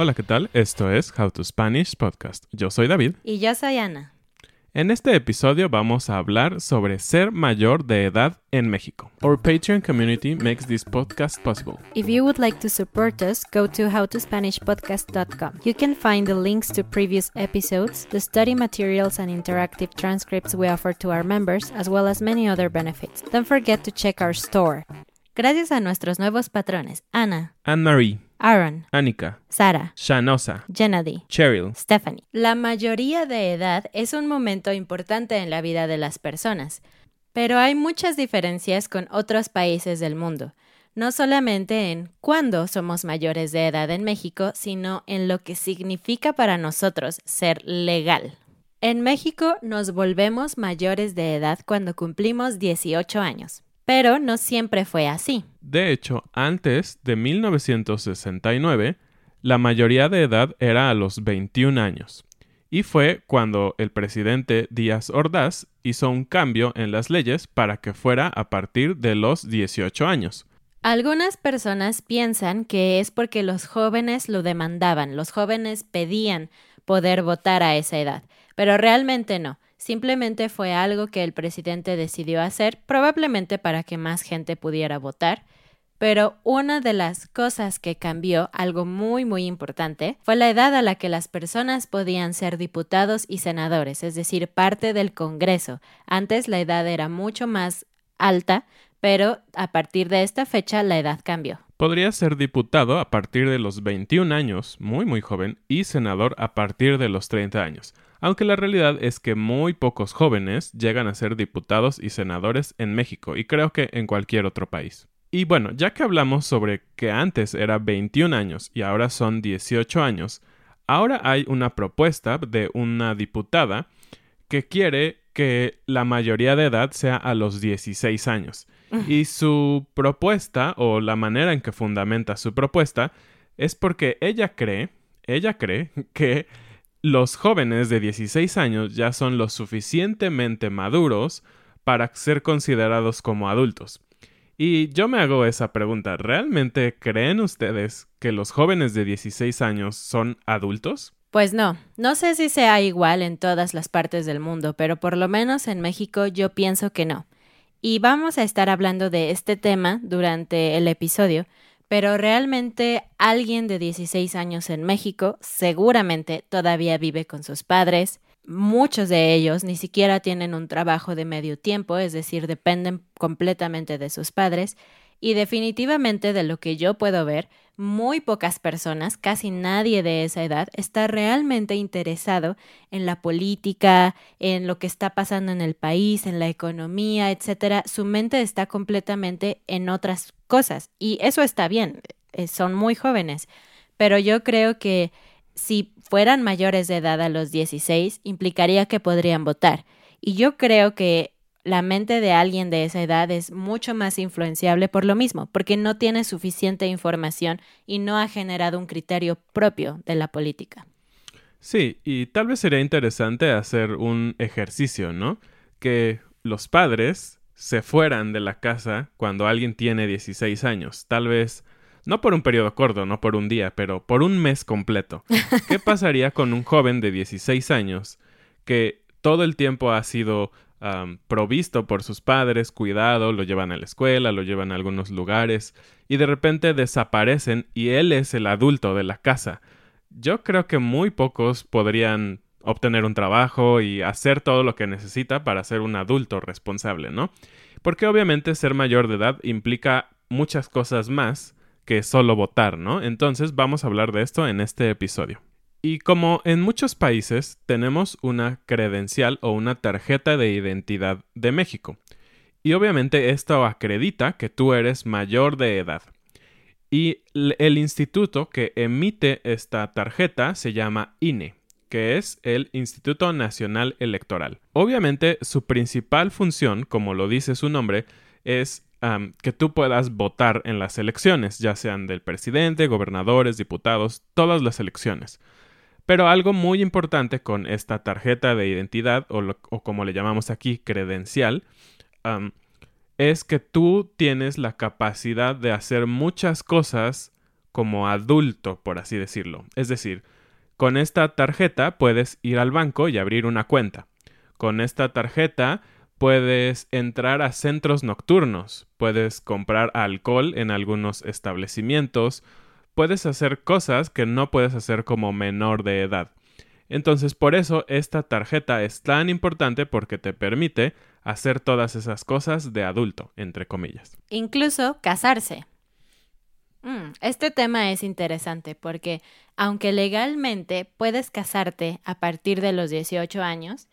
Hola, ¿qué tal? Esto es How to Spanish Podcast. Yo soy David. Y yo soy Ana. En este episodio vamos a hablar sobre ser mayor de edad en México. Our Patreon community makes this podcast possible. If you would like to support us, go to howtospanishpodcast.com. You can find the links to previous episodes, the study materials and interactive transcripts we offer to our members, as well as many other benefits. Don't forget to check our store. Gracias a nuestros nuevos patrones, Ana, Anne-Marie, Aaron, Annika, Sara, Shanosa, Gennady, Cheryl, Stephanie. La mayoría de edad es un momento importante en la vida de las personas, pero hay muchas diferencias con otros países del mundo, no solamente en cuándo somos mayores de edad en México, sino en lo que significa para nosotros ser legal. En México nos volvemos mayores de edad cuando cumplimos 18 años, pero no siempre fue así. De hecho, antes de 1969, la mayoría de edad era a los 21 años. Y fue cuando el presidente Díaz Ordaz hizo un cambio en las leyes para que fuera a partir de los 18 años. Algunas personas piensan que es porque los jóvenes lo demandaban, los jóvenes pedían poder votar a esa edad, pero realmente no. Simplemente fue algo que el presidente decidió hacer, probablemente para que más gente pudiera votar. Pero una de las cosas que cambió, algo muy muy importante, fue la edad a la que las personas podían ser diputados y senadores, es decir, parte del Congreso. Antes la edad era mucho más alta, pero a partir de esta fecha la edad cambió. Podría ser diputado a partir de los 21 años, muy muy joven, y senador a partir de los 30 años, aunque la realidad es que muy pocos jóvenes llegan a ser diputados y senadores en México y creo que en cualquier otro país. Y bueno, ya que hablamos sobre que antes era 21 años y ahora son 18 años, ahora hay una propuesta de una diputada que quiere que la mayoría de edad sea a los 16 años. Y su propuesta, o la manera en que fundamenta su propuesta, es porque ella cree, ella cree que los jóvenes de 16 años ya son lo suficientemente maduros para ser considerados como adultos. Y yo me hago esa pregunta, ¿realmente creen ustedes que los jóvenes de 16 años son adultos? Pues no, no sé si sea igual en todas las partes del mundo, pero por lo menos en México yo pienso que no. Y vamos a estar hablando de este tema durante el episodio, pero realmente alguien de 16 años en México seguramente todavía vive con sus padres, muchos de ellos ni siquiera tienen un trabajo de medio tiempo, es decir, dependen completamente de sus padres, y definitivamente de lo que yo puedo ver, muy pocas personas, casi nadie de esa edad, está realmente interesado en la política, en lo que está pasando en el país, en la economía, etcétera. Su mente está completamente en otras cosas y eso está bien, eh, son muy jóvenes, pero yo creo que si fueran mayores de edad a los 16, implicaría que podrían votar. Y yo creo que la mente de alguien de esa edad es mucho más influenciable por lo mismo, porque no tiene suficiente información y no ha generado un criterio propio de la política. Sí, y tal vez sería interesante hacer un ejercicio, ¿no? Que los padres se fueran de la casa cuando alguien tiene 16 años, tal vez no por un periodo corto, no por un día, pero por un mes completo. ¿Qué pasaría con un joven de 16 años que todo el tiempo ha sido provisto por sus padres, cuidado, lo llevan a la escuela, lo llevan a algunos lugares, y de repente desaparecen y él es el adulto de la casa? Yo creo que muy pocos podrían obtener un trabajo y hacer todo lo que necesita para ser un adulto responsable, ¿no? Porque obviamente ser mayor de edad implica muchas cosas más que solo votar, ¿no? Entonces vamos a hablar de esto en este episodio. Y como en muchos países tenemos una credencial o una tarjeta de identidad de México. Y obviamente esto acredita que tú eres mayor de edad. Y el instituto que emite esta tarjeta se llama INE, que es el Instituto Nacional Electoral. Obviamente su principal función, como lo dice su nombre, es que tú puedas votar en las elecciones, ya sean del presidente, gobernadores, diputados, todas las elecciones. Pero algo muy importante con esta tarjeta de identidad, o, como le llamamos aquí, credencial, es que tú tienes la capacidad de hacer muchas cosas como adulto, por así decirlo. Es decir, con esta tarjeta puedes ir al banco y abrir una cuenta. Con esta tarjeta puedes entrar a centros nocturnos, puedes comprar alcohol en algunos establecimientos, puedes hacer cosas que no puedes hacer como menor de edad. Entonces por eso esta tarjeta es tan importante porque te permite hacer todas esas cosas de adulto, entre comillas. Incluso casarse. Mm, este tema es interesante porque aunque legalmente puedes casarte a partir de los 18 años,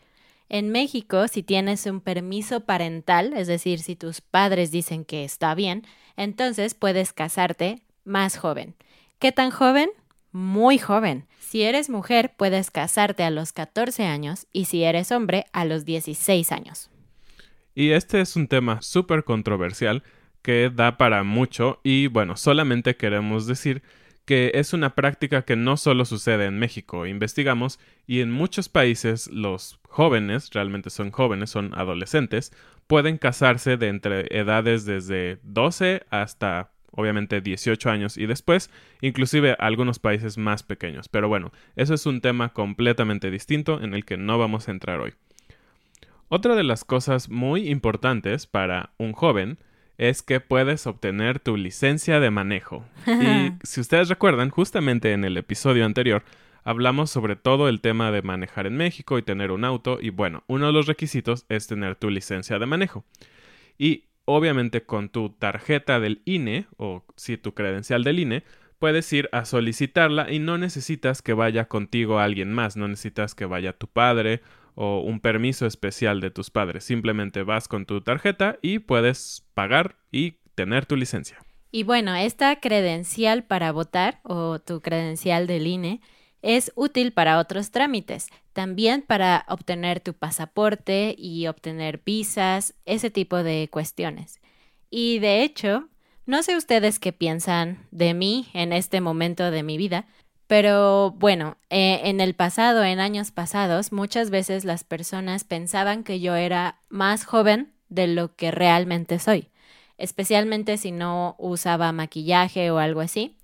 en México, si tienes un permiso parental, es decir, si tus padres dicen que está bien, entonces puedes casarte más joven. ¿Qué tan joven? Muy joven. Si eres mujer, puedes casarte a los 14 años y si eres hombre, a los 16 años. Y este es un tema súper controversial que da para mucho y bueno, solamente queremos decir que es una práctica que no solo sucede en México, investigamos, y en muchos países los jóvenes, realmente son jóvenes, son adolescentes, pueden casarse de entre edades desde 12 hasta obviamente 18 años y después, inclusive algunos países más pequeños. Pero bueno, eso es un tema completamente distinto en el que no vamos a entrar hoy. Otra de las cosas muy importantes para un joven es que puedes obtener tu licencia de manejo. y si ustedes recuerdan, justamente en el episodio anterior hablamos sobre todo el tema de manejar en México y tener un auto y bueno, uno de los requisitos es tener tu licencia de manejo. Y obviamente con tu tarjeta del INE o si tu credencial del INE, puedes ir a solicitarla y no necesitas que vaya contigo alguien más, no necesitas que vaya tu padre o un permiso especial de tus padres. Simplemente vas con tu tarjeta y puedes pagar y tener tu licencia. Y bueno, esta credencial para votar o tu credencial del INE es útil para otros trámites, también para obtener tu pasaporte y obtener visas, ese tipo de cuestiones. Y de hecho, no sé ustedes qué piensan de mí en este momento de mi vida, pero bueno, eh, en el pasado, en años pasados, muchas veces las personas pensaban que yo era más joven de lo que realmente soy, especialmente si no usaba maquillaje o algo así.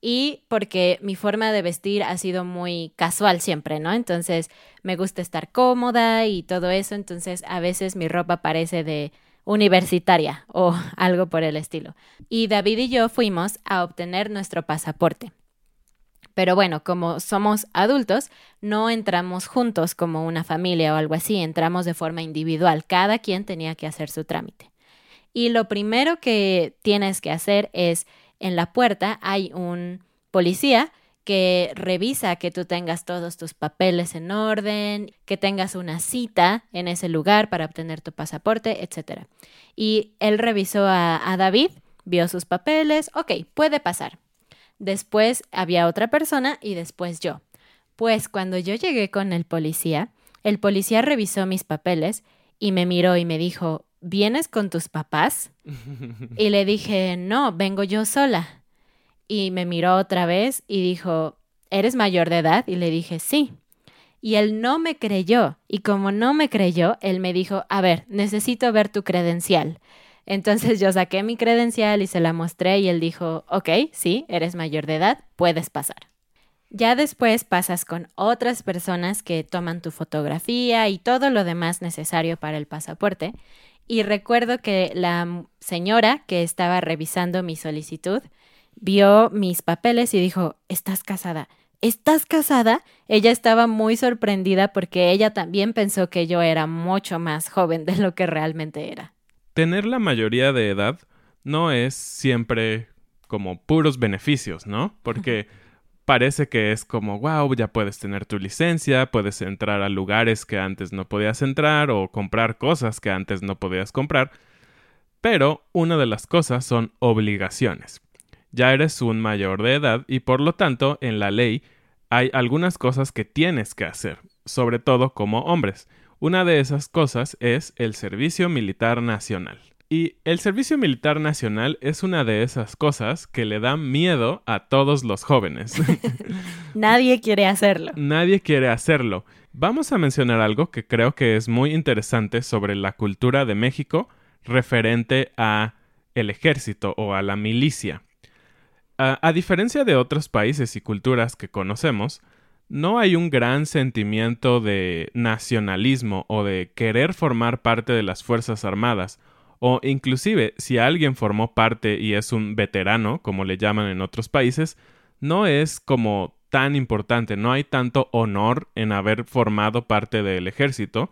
Y porque mi forma de vestir ha sido muy casual siempre, ¿no? Entonces me gusta estar cómoda y todo eso, entonces a veces mi ropa parece de universitaria o algo por el estilo. Y David y yo fuimos a obtener nuestro pasaporte. Pero bueno, como somos adultos, no entramos juntos como una familia o algo así, entramos de forma individual, cada quien tenía que hacer su trámite. Y lo primero que tienes que hacer es, en la puerta hay un policía que revisa que tú tengas todos tus papeles en orden, que tengas una cita en ese lugar para obtener tu pasaporte, etc. Y él revisó a, a David, vio sus papeles, ok, puede pasar. Después había otra persona y después yo. Pues cuando yo llegué con el policía, el policía revisó mis papeles y me miró y me dijo, ¿vienes con tus papás? Y le dije, no, vengo yo sola. Y me miró otra vez y dijo, ¿eres mayor de edad? Y le dije, sí. Y él no me creyó. Y como no me creyó, él me dijo, a ver, necesito ver tu credencial. Entonces yo saqué mi credencial y se la mostré y él dijo, ok, sí, eres mayor de edad, puedes pasar. Ya después pasas con otras personas que toman tu fotografía y todo lo demás necesario para el pasaporte. Y recuerdo que la señora que estaba revisando mi solicitud vio mis papeles y dijo, ¿estás casada? ¿Estás casada? Ella estaba muy sorprendida porque ella también pensó que yo era mucho más joven de lo que realmente era. Tener la mayoría de edad no es siempre como puros beneficios, ¿no? Porque parece que es como, wow, ya puedes tener tu licencia, puedes entrar a lugares que antes no podías entrar o comprar cosas que antes no podías comprar. Pero una de las cosas son obligaciones. Ya eres un mayor de edad y por lo tanto en la ley hay algunas cosas que tienes que hacer, sobre todo como hombres. Una de esas cosas es el servicio militar nacional. Y el servicio militar nacional es una de esas cosas que le dan miedo a todos los jóvenes. Nadie quiere hacerlo. Nadie quiere hacerlo. Vamos a mencionar algo que creo que es muy interesante sobre la cultura de México referente a el ejército o a la milicia. A, a diferencia de otros países y culturas que conocemos, no hay un gran sentimiento de nacionalismo o de querer formar parte de las Fuerzas Armadas o inclusive si alguien formó parte y es un veterano, como le llaman en otros países, no es como tan importante, no hay tanto honor en haber formado parte del ejército,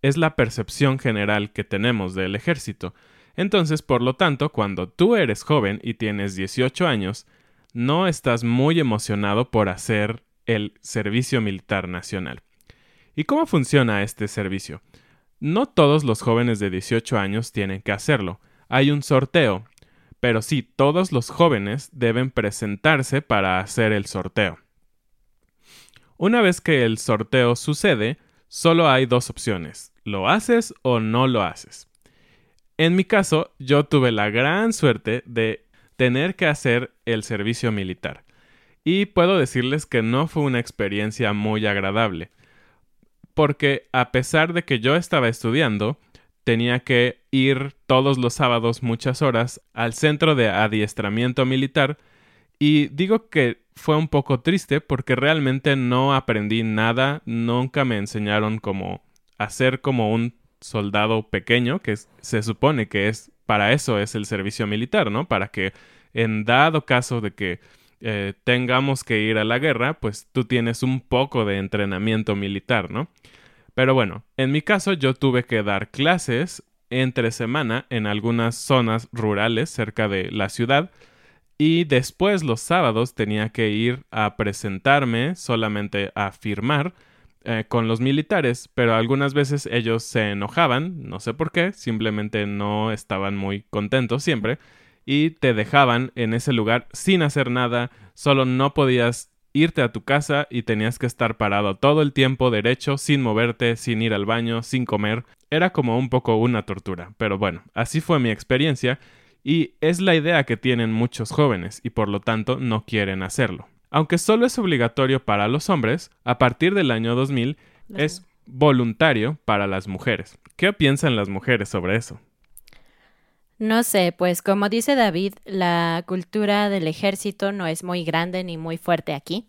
es la percepción general que tenemos del ejército. Entonces, por lo tanto, cuando tú eres joven y tienes 18 años, no estás muy emocionado por hacer el servicio militar nacional. ¿Y cómo funciona este servicio? No todos los jóvenes de 18 años tienen que hacerlo. Hay un sorteo. Pero sí, todos los jóvenes deben presentarse para hacer el sorteo. Una vez que el sorteo sucede, solo hay dos opciones. ¿Lo haces o no lo haces? En mi caso, yo tuve la gran suerte de tener que hacer el servicio militar. Y puedo decirles que no fue una experiencia muy agradable porque a pesar de que yo estaba estudiando, tenía que ir todos los sábados muchas horas al centro de adiestramiento militar y digo que fue un poco triste porque realmente no aprendí nada, nunca me enseñaron cómo hacer como un soldado pequeño, que se supone que es para eso es el servicio militar, ¿no? Para que en dado caso de que eh, tengamos que ir a la guerra, pues tú tienes un poco de entrenamiento militar, ¿no? Pero bueno, en mi caso yo tuve que dar clases entre semana en algunas zonas rurales cerca de la ciudad y después los sábados tenía que ir a presentarme solamente a firmar eh, con los militares, pero algunas veces ellos se enojaban, no sé por qué, simplemente no estaban muy contentos siempre y te dejaban en ese lugar sin hacer nada, solo no podías irte a tu casa y tenías que estar parado todo el tiempo derecho, sin moverte, sin ir al baño, sin comer. Era como un poco una tortura, pero bueno, así fue mi experiencia y es la idea que tienen muchos jóvenes y por lo tanto no quieren hacerlo. Aunque solo es obligatorio para los hombres, a partir del año 2000 es voluntario para las mujeres. ¿Qué piensan las mujeres sobre eso? No sé, pues como dice David, la cultura del ejército no es muy grande ni muy fuerte aquí,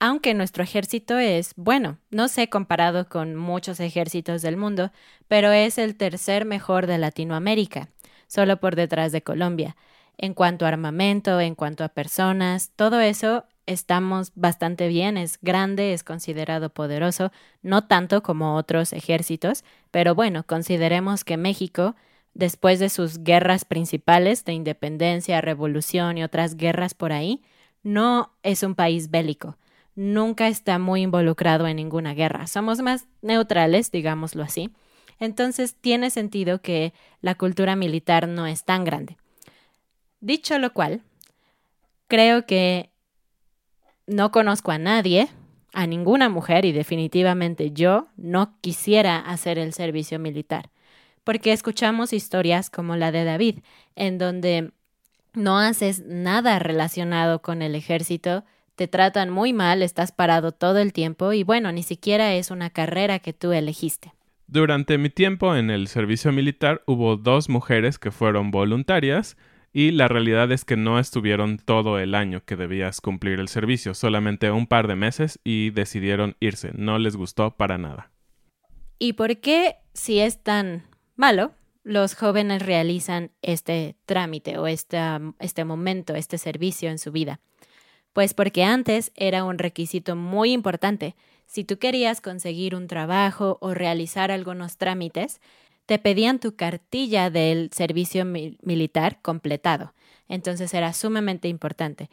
aunque nuestro ejército es, bueno, no sé comparado con muchos ejércitos del mundo, pero es el tercer mejor de Latinoamérica, solo por detrás de Colombia. En cuanto a armamento, en cuanto a personas, todo eso estamos bastante bien, es grande, es considerado poderoso, no tanto como otros ejércitos, pero bueno, consideremos que México después de sus guerras principales de independencia, revolución y otras guerras por ahí, no es un país bélico. Nunca está muy involucrado en ninguna guerra. Somos más neutrales, digámoslo así. Entonces tiene sentido que la cultura militar no es tan grande. Dicho lo cual, creo que no conozco a nadie, a ninguna mujer y definitivamente yo no quisiera hacer el servicio militar, porque escuchamos historias como la de David, en donde no haces nada relacionado con el ejército, te tratan muy mal, estás parado todo el tiempo y bueno, ni siquiera es una carrera que tú elegiste. Durante mi tiempo en el servicio militar hubo dos mujeres que fueron voluntarias y la realidad es que no estuvieron todo el año que debías cumplir el servicio, solamente un par de meses y decidieron irse, no les gustó para nada. ¿Y por qué, si es tan malo, los jóvenes realizan este trámite o este momento, este servicio en su vida? Pues porque antes era un requisito muy importante. Si tú querías conseguir un trabajo o realizar algunos trámites, te pedían tu cartilla del servicio militar completado. Entonces era sumamente importante.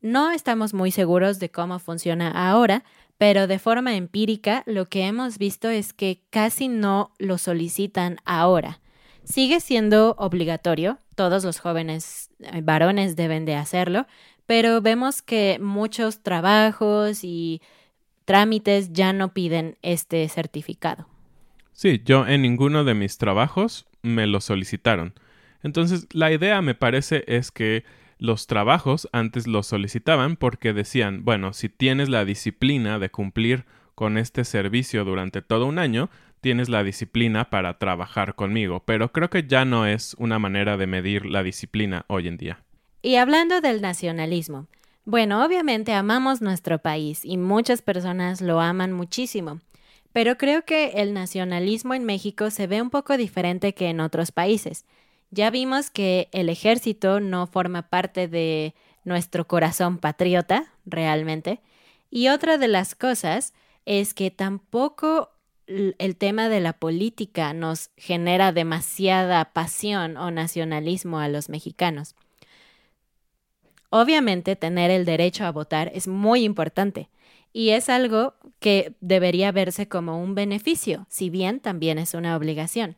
No estamos muy seguros de cómo funciona ahora, pero de forma empírica lo que hemos visto es que casi no lo solicitan ahora. Sigue siendo obligatorio, todos los jóvenes eh, varones deben de hacerlo, pero vemos que muchos trabajos y trámites ya no piden este certificado. Sí, yo en ninguno de mis trabajos me lo solicitaron. Entonces, la idea me parece es que los trabajos antes los solicitaban porque decían, bueno, si tienes la disciplina de cumplir con este servicio durante todo un año, tienes la disciplina para trabajar conmigo, pero creo que ya no es una manera de medir la disciplina hoy en día. Y hablando del nacionalismo, bueno, obviamente amamos nuestro país y muchas personas lo aman muchísimo, pero creo que el nacionalismo en México se ve un poco diferente que en otros países. Ya vimos que el ejército no forma parte de nuestro corazón patriota, realmente. Y otra de las cosas es que tampoco el tema de la política nos genera demasiada pasión o nacionalismo a los mexicanos. Obviamente tener el derecho a votar es muy importante y es algo que debería verse como un beneficio, si bien también es una obligación.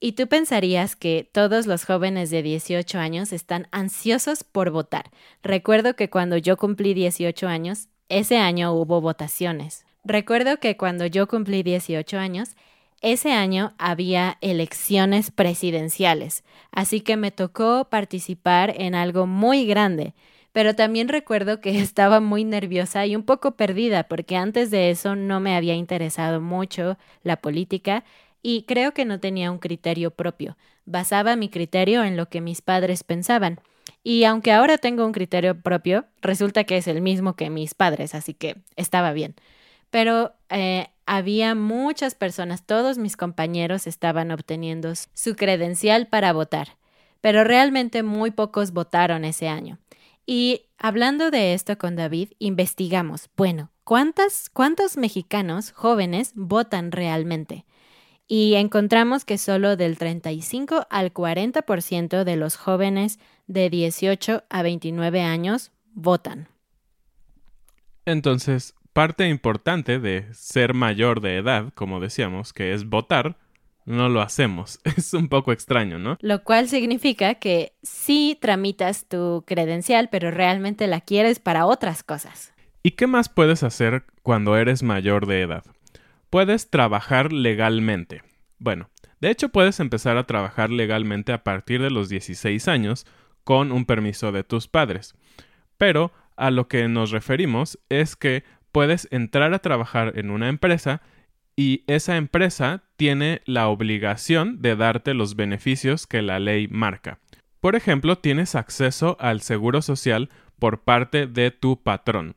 Y tú pensarías que todos los jóvenes de 18 años están ansiosos por votar. Recuerdo que cuando yo cumplí 18 años, ese año hubo votaciones. Recuerdo que cuando yo cumplí 18 años, ese año había elecciones presidenciales, así que me tocó participar en algo muy grande. Pero también recuerdo que estaba muy nerviosa y un poco perdida porque antes de eso no me había interesado mucho la política y creo que no tenía un criterio propio. Basaba mi criterio en lo que mis padres pensaban. Y aunque ahora tengo un criterio propio, resulta que es el mismo que mis padres, así que estaba bien. Pero eh, había muchas personas, todos mis compañeros estaban obteniendo su credencial para votar, pero realmente muy pocos votaron ese año. Y hablando de esto con David, investigamos, bueno, ¿cuántas, ¿cuántos mexicanos jóvenes votan realmente? Y encontramos que solo del 35 al 40% de los jóvenes de 18 a 29 años votan. Entonces, parte importante de ser mayor de edad, como decíamos, que es votar, no lo hacemos. Es un poco extraño, ¿no? Lo cual significa que sí tramitas tu credencial, pero realmente la quieres para otras cosas. ¿Y qué más puedes hacer cuando eres mayor de edad? Puedes trabajar legalmente. Bueno, de hecho puedes empezar a trabajar legalmente a partir de los 16 años con un permiso de tus padres. Pero a lo que nos referimos es que puedes entrar a trabajar en una empresa y esa empresa tiene la obligación de darte los beneficios que la ley marca. Por ejemplo, tienes acceso al seguro social por parte de tu patrón.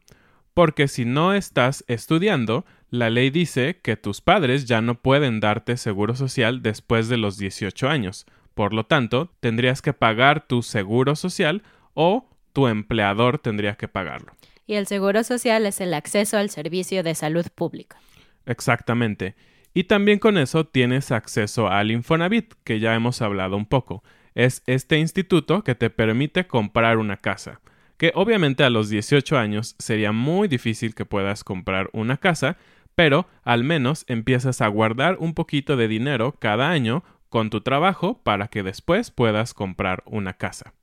Porque si no estás estudiando, la ley dice que tus padres ya no pueden darte seguro social después de los 18 años. Por lo tanto, tendrías que pagar tu seguro social o tu empleador tendría que pagarlo y el seguro social es el acceso al servicio de salud pública. Exactamente. Y también con eso tienes acceso al Infonavit, que ya hemos hablado un poco. Es este instituto que te permite comprar una casa, que obviamente a los 18 años sería muy difícil que puedas comprar una casa, pero al menos empiezas a guardar un poquito de dinero cada año con tu trabajo para que después puedas comprar una casa.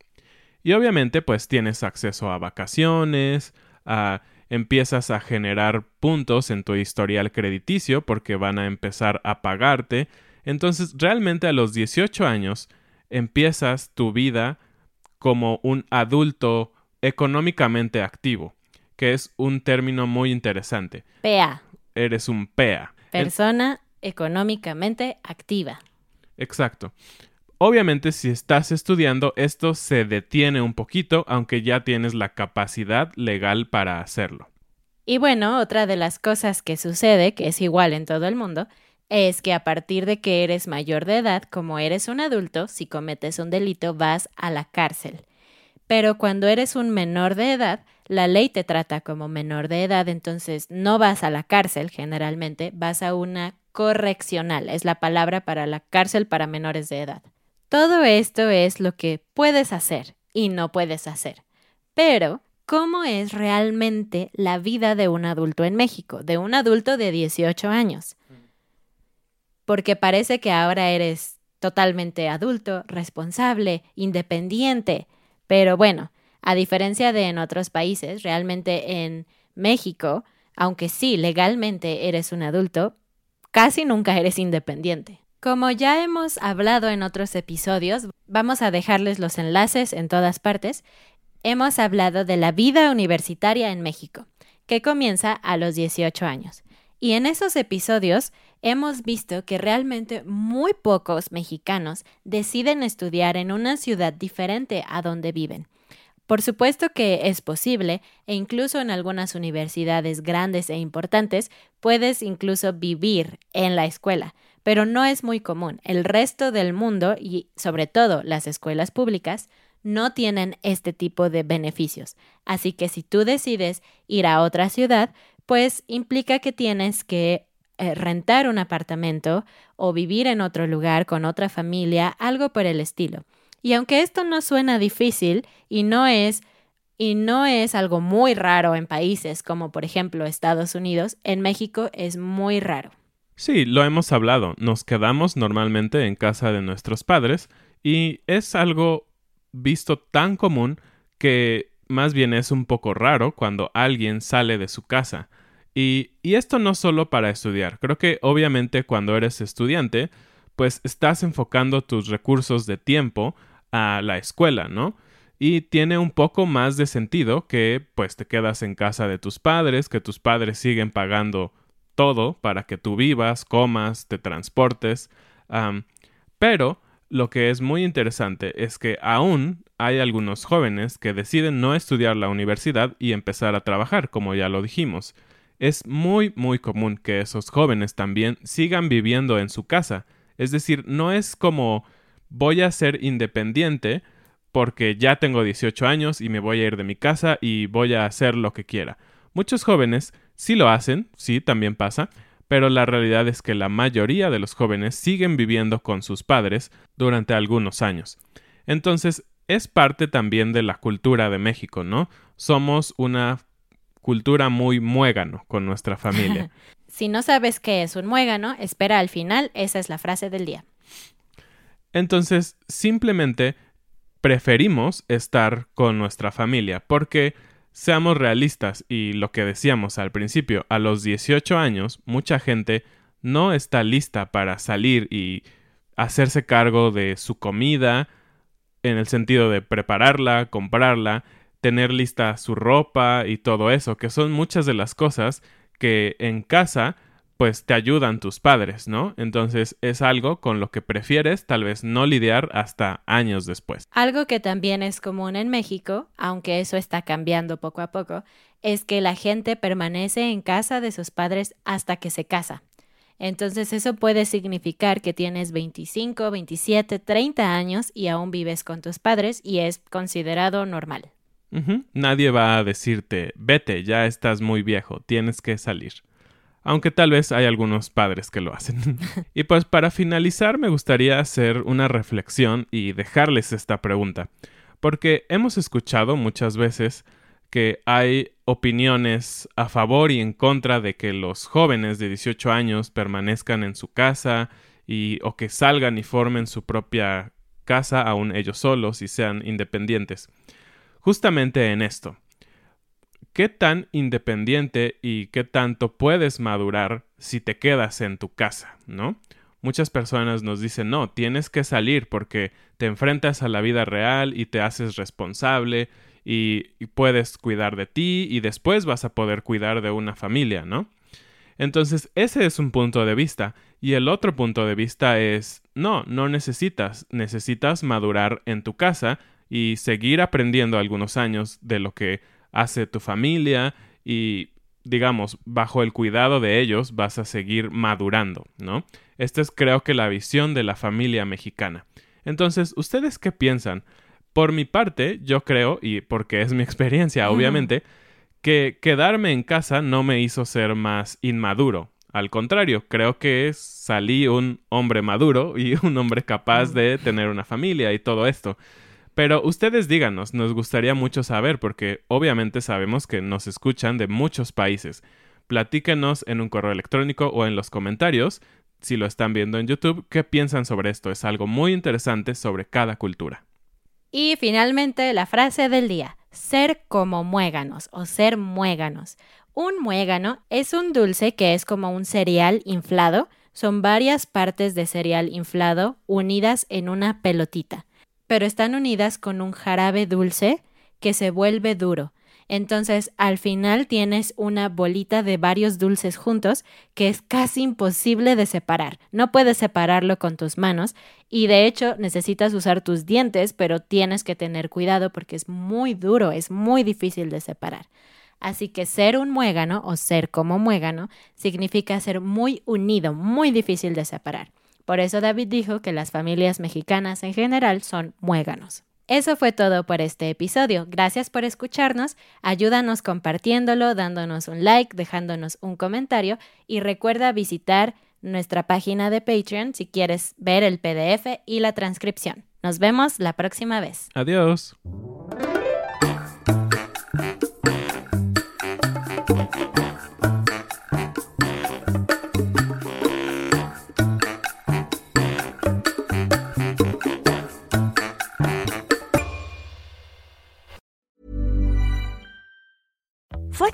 Y obviamente pues tienes acceso a vacaciones, a empiezas a generar puntos en tu historial crediticio porque van a empezar a pagarte. Entonces, realmente a los 18 años empiezas tu vida como un adulto económicamente activo, que es un término muy interesante. Eres un PEA. Persona económicamente activa. Exacto. Obviamente si estás estudiando esto se detiene un poquito, aunque ya tienes la capacidad legal para hacerlo. Y bueno, otra de las cosas que sucede, que es igual en todo el mundo, es que a partir de que eres mayor de edad, como eres un adulto, si cometes un delito vas a la cárcel. Pero cuando eres un menor de edad, la ley te trata como menor de edad, entonces no vas a la cárcel generalmente, vas a una correccional, es la palabra para la cárcel para menores de edad. Todo esto es lo que puedes hacer y no puedes hacer. Pero, ¿cómo es realmente la vida de un adulto en México, de un adulto de 18 años? Porque parece que ahora eres totalmente adulto, responsable, independiente. Pero bueno, a diferencia de en otros países, realmente en México, aunque sí legalmente eres un adulto, casi nunca eres independiente. Como ya hemos hablado en otros episodios, vamos a dejarles los enlaces en todas partes. Hemos hablado de la vida universitaria en México, que comienza a los 18 años. Y en esos episodios hemos visto que realmente muy pocos mexicanos deciden estudiar en una ciudad diferente a donde viven. Por supuesto que es posible, e incluso en algunas universidades grandes e importantes puedes incluso vivir en la escuela, pero no es muy común. El resto del mundo y sobre todo las escuelas públicas no tienen este tipo de beneficios. Así que si tú decides ir a otra ciudad, pues implica que tienes que eh, rentar un apartamento o vivir en otro lugar con otra familia, algo por el estilo. Y aunque esto no suena difícil y no es y no es algo muy raro en países como por ejemplo Estados Unidos, en México es muy raro. Sí, lo hemos hablado. Nos quedamos normalmente en casa de nuestros padres y es algo visto tan común que más bien es un poco raro cuando alguien sale de su casa. Y, y, esto no solo para estudiar. Creo que obviamente cuando eres estudiante, pues estás enfocando tus recursos de tiempo a la escuela, ¿no? Y tiene un poco más de sentido que pues te quedas en casa de tus padres, que tus padres siguen pagando todo para que tú vivas, comas, te transportes. pero lo que es muy interesante es que aún hay algunos jóvenes que deciden no estudiar la universidad y empezar a trabajar, como ya lo dijimos. Es muy, muy común que esos jóvenes también sigan viviendo en su casa. Es decir, no es como voy a ser independiente porque ya tengo 18 años y me voy a ir de mi casa y voy a hacer lo que quiera. Muchos jóvenes sí lo hacen, sí, también pasa, pero la realidad es que la mayoría de los jóvenes siguen viviendo con sus padres durante algunos años. Entonces, es parte también de la cultura de México, ¿no? Somos una cultura muy muégano con nuestra familia. si no sabes qué es un muégano, espera al final, esa es la frase del día. Entonces, simplemente preferimos estar con nuestra familia porque Seamos realistas y lo que decíamos al principio, a los 18 años mucha gente no está lista para salir y hacerse cargo de su comida, en el sentido de prepararla, comprarla, tener lista su ropa y todo eso, que son muchas de las cosas que en casa pues te ayudan tus padres, ¿no? Entonces es algo con lo que prefieres tal vez no lidiar hasta años después. Algo que también es común en México, aunque eso está cambiando poco a poco, es que la gente permanece en casa de sus padres hasta que se casa. Entonces eso puede significar que tienes 25, 27, 30 años y aún vives con tus padres y es considerado normal. Nadie va a decirte, vete, ya estás muy viejo, tienes que salir aunque tal vez hay algunos padres que lo hacen. y pues para finalizar me gustaría hacer una reflexión y dejarles esta pregunta, porque hemos escuchado muchas veces que hay opiniones a favor y en contra de que los jóvenes de 18 años permanezcan en su casa y o que salgan y formen su propia casa aún ellos solos y sean independientes. Justamente en esto, ¿qué tan independiente y qué tanto puedes madurar si te quedas en tu casa, ¿no? Muchas personas nos dicen, no, tienes que salir porque te enfrentas a la vida real y te haces responsable y, y puedes cuidar de ti y después vas a poder cuidar de una familia, ¿no? Entonces, ese es un punto de vista. Y el otro punto de vista es, no, no necesitas, necesitas madurar en tu casa y seguir aprendiendo algunos años de lo que hace tu familia y, digamos, bajo el cuidado de ellos vas a seguir madurando, ¿no? Esta es creo que la visión de la familia mexicana. Entonces, ¿ustedes qué piensan? Por mi parte, yo creo, y porque es mi experiencia, obviamente, que quedarme en casa no me hizo ser más inmaduro. Al contrario, creo que salí un hombre maduro y un hombre capaz de tener una familia y todo esto. Pero ustedes díganos, nos gustaría mucho saber porque obviamente sabemos que nos escuchan de muchos países. Platíquenos en un correo electrónico o en los comentarios, si lo están viendo en YouTube, qué piensan sobre esto. Es algo muy interesante sobre cada cultura. Y finalmente la frase del día ser como muéganos o ser muéganos. Un muégano es un dulce que es como un cereal inflado. Son varias partes de cereal inflado unidas en una pelotita, pero están unidas con un jarabe dulce que se vuelve duro. Entonces, al final tienes una bolita de varios dulces juntos que es casi imposible de separar. No puedes separarlo con tus manos y de hecho necesitas usar tus dientes, pero tienes que tener cuidado porque es muy duro, es muy difícil de separar. Así que ser un muégano o ser como muégano significa ser muy unido, muy difícil de separar. Por eso David dijo que las familias mexicanas en general son muéganos. Eso fue todo por este episodio. Gracias por escucharnos. Ayúdanos compartiéndolo, dándonos un like, dejándonos un comentario y recuerda visitar nuestra página de Patreon si quieres ver el PDF y la transcripción. Nos vemos la próxima vez. Adiós.